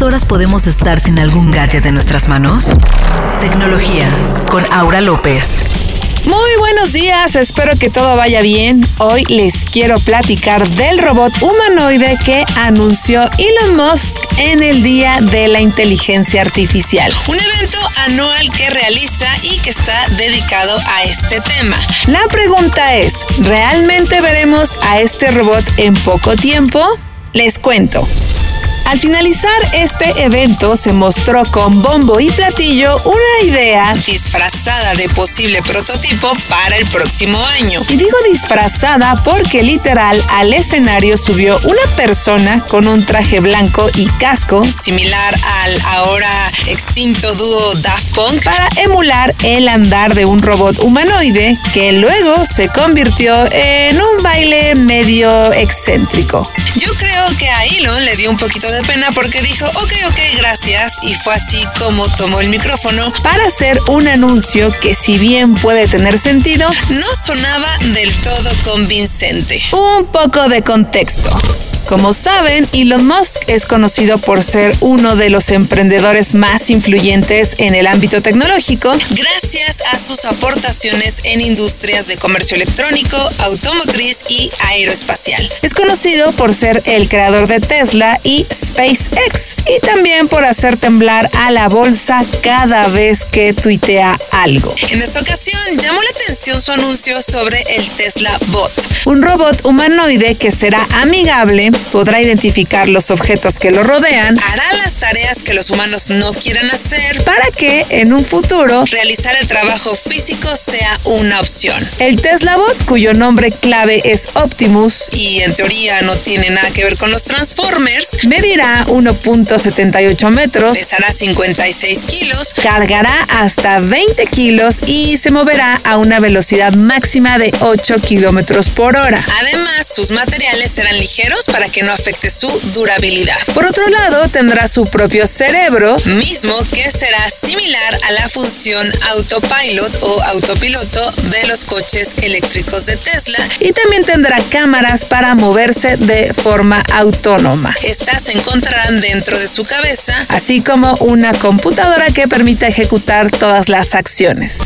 ¿Cuántas horas podemos estar sin algún gadget en nuestras manos? Tecnología con Aura López. Muy buenos días, espero que todo vaya bien. Hoy les quiero platicar del robot humanoide que anunció Elon Musk en el Día de la Inteligencia Artificial. Un evento anual que realiza y que está dedicado a este tema. La pregunta es, ¿realmente veremos a este robot en poco tiempo? Les cuento. Al finalizar este evento se mostró con bombo y platillo una idea disfrazada de posible prototipo para el próximo año. Y digo disfrazada porque literal al escenario subió una persona con un traje blanco y casco similar al ahora extinto dúo Daft Punk para emular el andar de un robot humanoide que luego se convirtió en un baile medio excéntrico. Le dio un poquito de pena porque dijo, ok, ok, gracias, y fue así como tomó el micrófono para hacer un anuncio que si bien puede tener sentido, no sonaba del todo convincente. Un poco de contexto. Como saben, Elon Musk es conocido por ser uno de los emprendedores más influyentes en el ámbito tecnológico gracias a sus aportaciones en industrias de comercio electrónico, automotriz y aeroespacial. Es conocido por ser el creador de Tesla y SpaceX y también por hacer temblar a la bolsa cada vez que tuitea algo. En esta ocasión llamó la atención su anuncio sobre el Tesla Bot, un robot humanoide que será amigable podrá identificar los objetos que lo rodean, hará las tareas que los humanos no quieran hacer para que en un futuro realizar el trabajo físico sea una opción. El Tesla Bot, cuyo nombre clave es Optimus y en teoría no tiene nada que ver con los Transformers, medirá 1.78 metros, pesará 56 kilos, cargará hasta 20 kilos y se moverá a una velocidad máxima de 8 kilómetros por hora. Además, sus materiales serán ligeros para que no afecte su durabilidad. Por otro lado, tendrá su propio cerebro, mismo que será similar a la función autopilot o autopiloto de los coches eléctricos de Tesla. Y también tendrá cámaras para moverse de forma autónoma. Estas se encontrarán dentro de su cabeza, así como una computadora que permita ejecutar todas las acciones.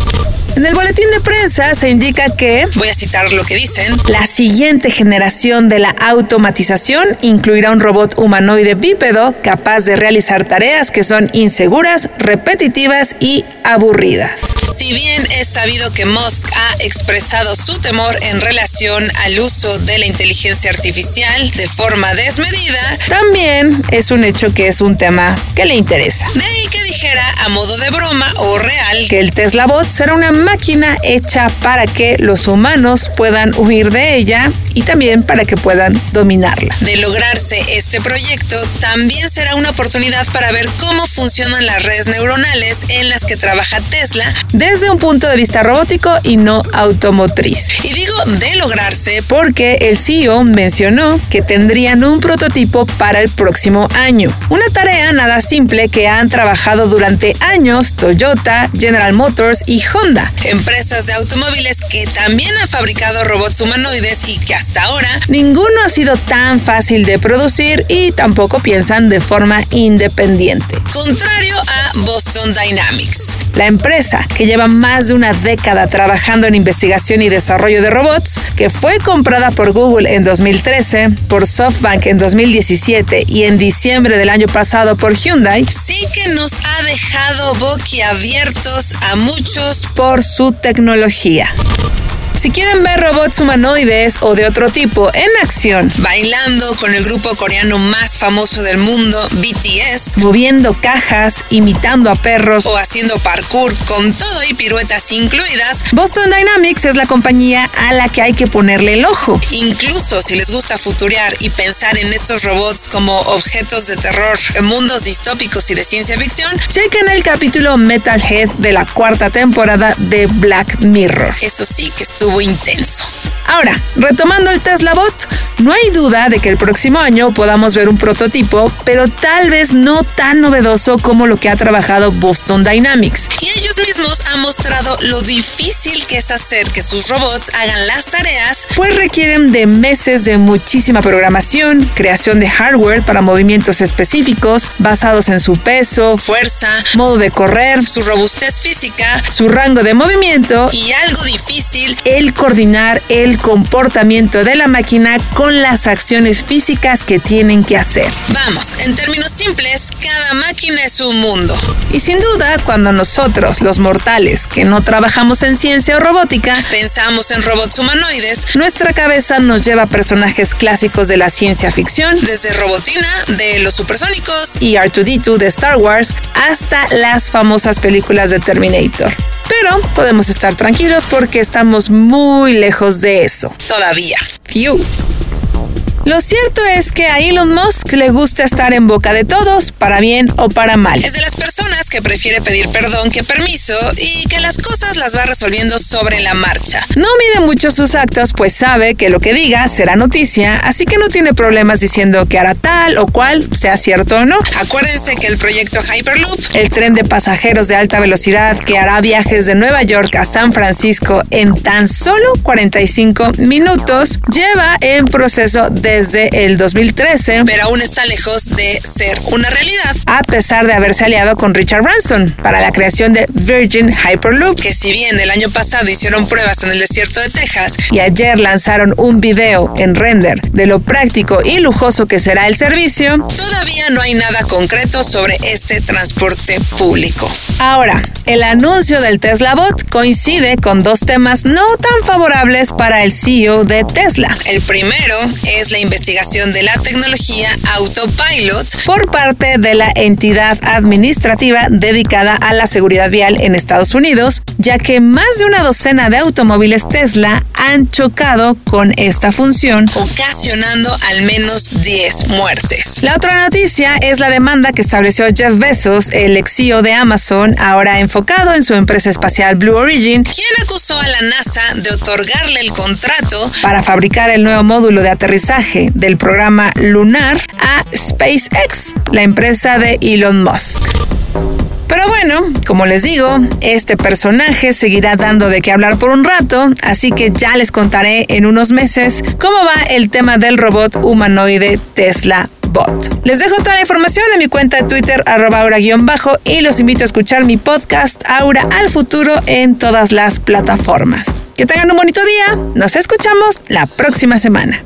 En el boletín de prensa se indica que, voy a citar lo que dicen, la siguiente generación de la automatización incluirá un robot humanoide bípedo capaz de realizar tareas que son inseguras, repetitivas y aburridas. Si bien es sabido que Musk ha expresado su temor en relación al uso de la inteligencia artificial de forma desmedida, también es un hecho que es un tema que le interesa. De ahí que a modo de broma o real que el Tesla Bot será una máquina hecha para que los humanos puedan huir de ella y también para que puedan dominarla. De lograrse este proyecto, también será una oportunidad para ver cómo funcionan las redes neuronales en las que trabaja Tesla desde un punto de vista robótico y no automotriz. Y digo de lograrse porque el CEO mencionó que tendrían un prototipo para el próximo año. Una tarea nada simple que han trabajado durante años Toyota, General Motors y Honda. Empresas de automóviles que también han fabricado robots humanoides y que hasta ahora ninguno ha sido tan fácil de producir y tampoco piensan de forma independiente. Contrario a Boston Dynamics. La empresa, que lleva más de una década trabajando en investigación y desarrollo de robots, que fue comprada por Google en 2013, por SoftBank en 2017 y en diciembre del año pasado por Hyundai, sí que nos ha dejado boquiabiertos a muchos por su tecnología. Si quieren ver robots humanoides o de otro tipo en acción, bailando con el grupo coreano más famoso del mundo, BTS, moviendo cajas, imitando a perros o haciendo parkour con todo y piruetas incluidas, Boston Dynamics es la compañía a la que hay que ponerle el ojo. Incluso si les gusta futurear y pensar en estos robots como objetos de terror, mundos distópicos y de ciencia ficción, chequen el capítulo Metalhead de la cuarta temporada de Black Mirror. Eso sí que estuvo intenso. Ahora, retomando el Tesla Bot, no hay duda de que el próximo año podamos ver un prototipo, pero tal vez no tan novedoso como lo que ha trabajado Boston Dynamics. Y ellos mismos han mostrado lo difícil que es hacer que sus robots hagan las tareas, pues requieren de meses de muchísima programación, creación de hardware para movimientos específicos basados en su peso, fuerza, modo de correr, su robustez física, su rango de movimiento y algo difícil, el coordinar el comportamiento de la máquina con las acciones físicas que tienen que hacer. Vamos, en términos simples, cada máquina es un mundo. Y sin duda, cuando nosotros, los mortales, que no trabajamos en ciencia o robótica, pensamos en robots humanoides, nuestra cabeza nos lleva a personajes clásicos de la ciencia ficción, desde Robotina, de los supersónicos, y R2D2 de Star Wars, hasta las famosas películas de Terminator. Pero podemos estar tranquilos porque estamos muy lejos de eso. Todavía. Lo cierto es que a Elon Musk le gusta estar en boca de todos, para bien o para mal. Es de las personas que prefiere pedir perdón que permiso y que las cosas las va resolviendo sobre la marcha. No mide mucho sus actos, pues sabe que lo que diga será noticia, así que no tiene problemas diciendo que hará tal o cual, sea cierto o no. Acuérdense que el proyecto Hyperloop, el tren de pasajeros de alta velocidad que hará viajes de Nueva York a San Francisco en tan solo 45 minutos, lleva en proceso de desde el 2013, pero aún está lejos de ser una realidad. A pesar de haberse aliado con Richard Branson para la creación de Virgin Hyperloop, que si bien el año pasado hicieron pruebas en el desierto de Texas y ayer lanzaron un video en render de lo práctico y lujoso que será el servicio, todavía no hay nada concreto sobre este transporte público. Ahora, el anuncio del Tesla Bot coincide con dos temas no tan favorables para el CEO de Tesla. El primero es la investigación de la tecnología Autopilot por parte de la entidad administrativa dedicada a la seguridad vial en Estados Unidos, ya que más de una docena de automóviles Tesla chocado con esta función, ocasionando al menos 10 muertes. La otra noticia es la demanda que estableció Jeff Bezos, el ex CEO de Amazon, ahora enfocado en su empresa espacial Blue Origin, quien acusó a la NASA de otorgarle el contrato para fabricar el nuevo módulo de aterrizaje del programa lunar a SpaceX, la empresa de Elon Musk. Pero bueno, como les digo, este personaje seguirá dando de qué hablar por un rato, así que ya les contaré en unos meses cómo va el tema del robot humanoide Tesla Bot. Les dejo toda la información en mi cuenta de Twitter, arroba aura-bajo, y los invito a escuchar mi podcast Aura al futuro en todas las plataformas. Que tengan un bonito día, nos escuchamos la próxima semana.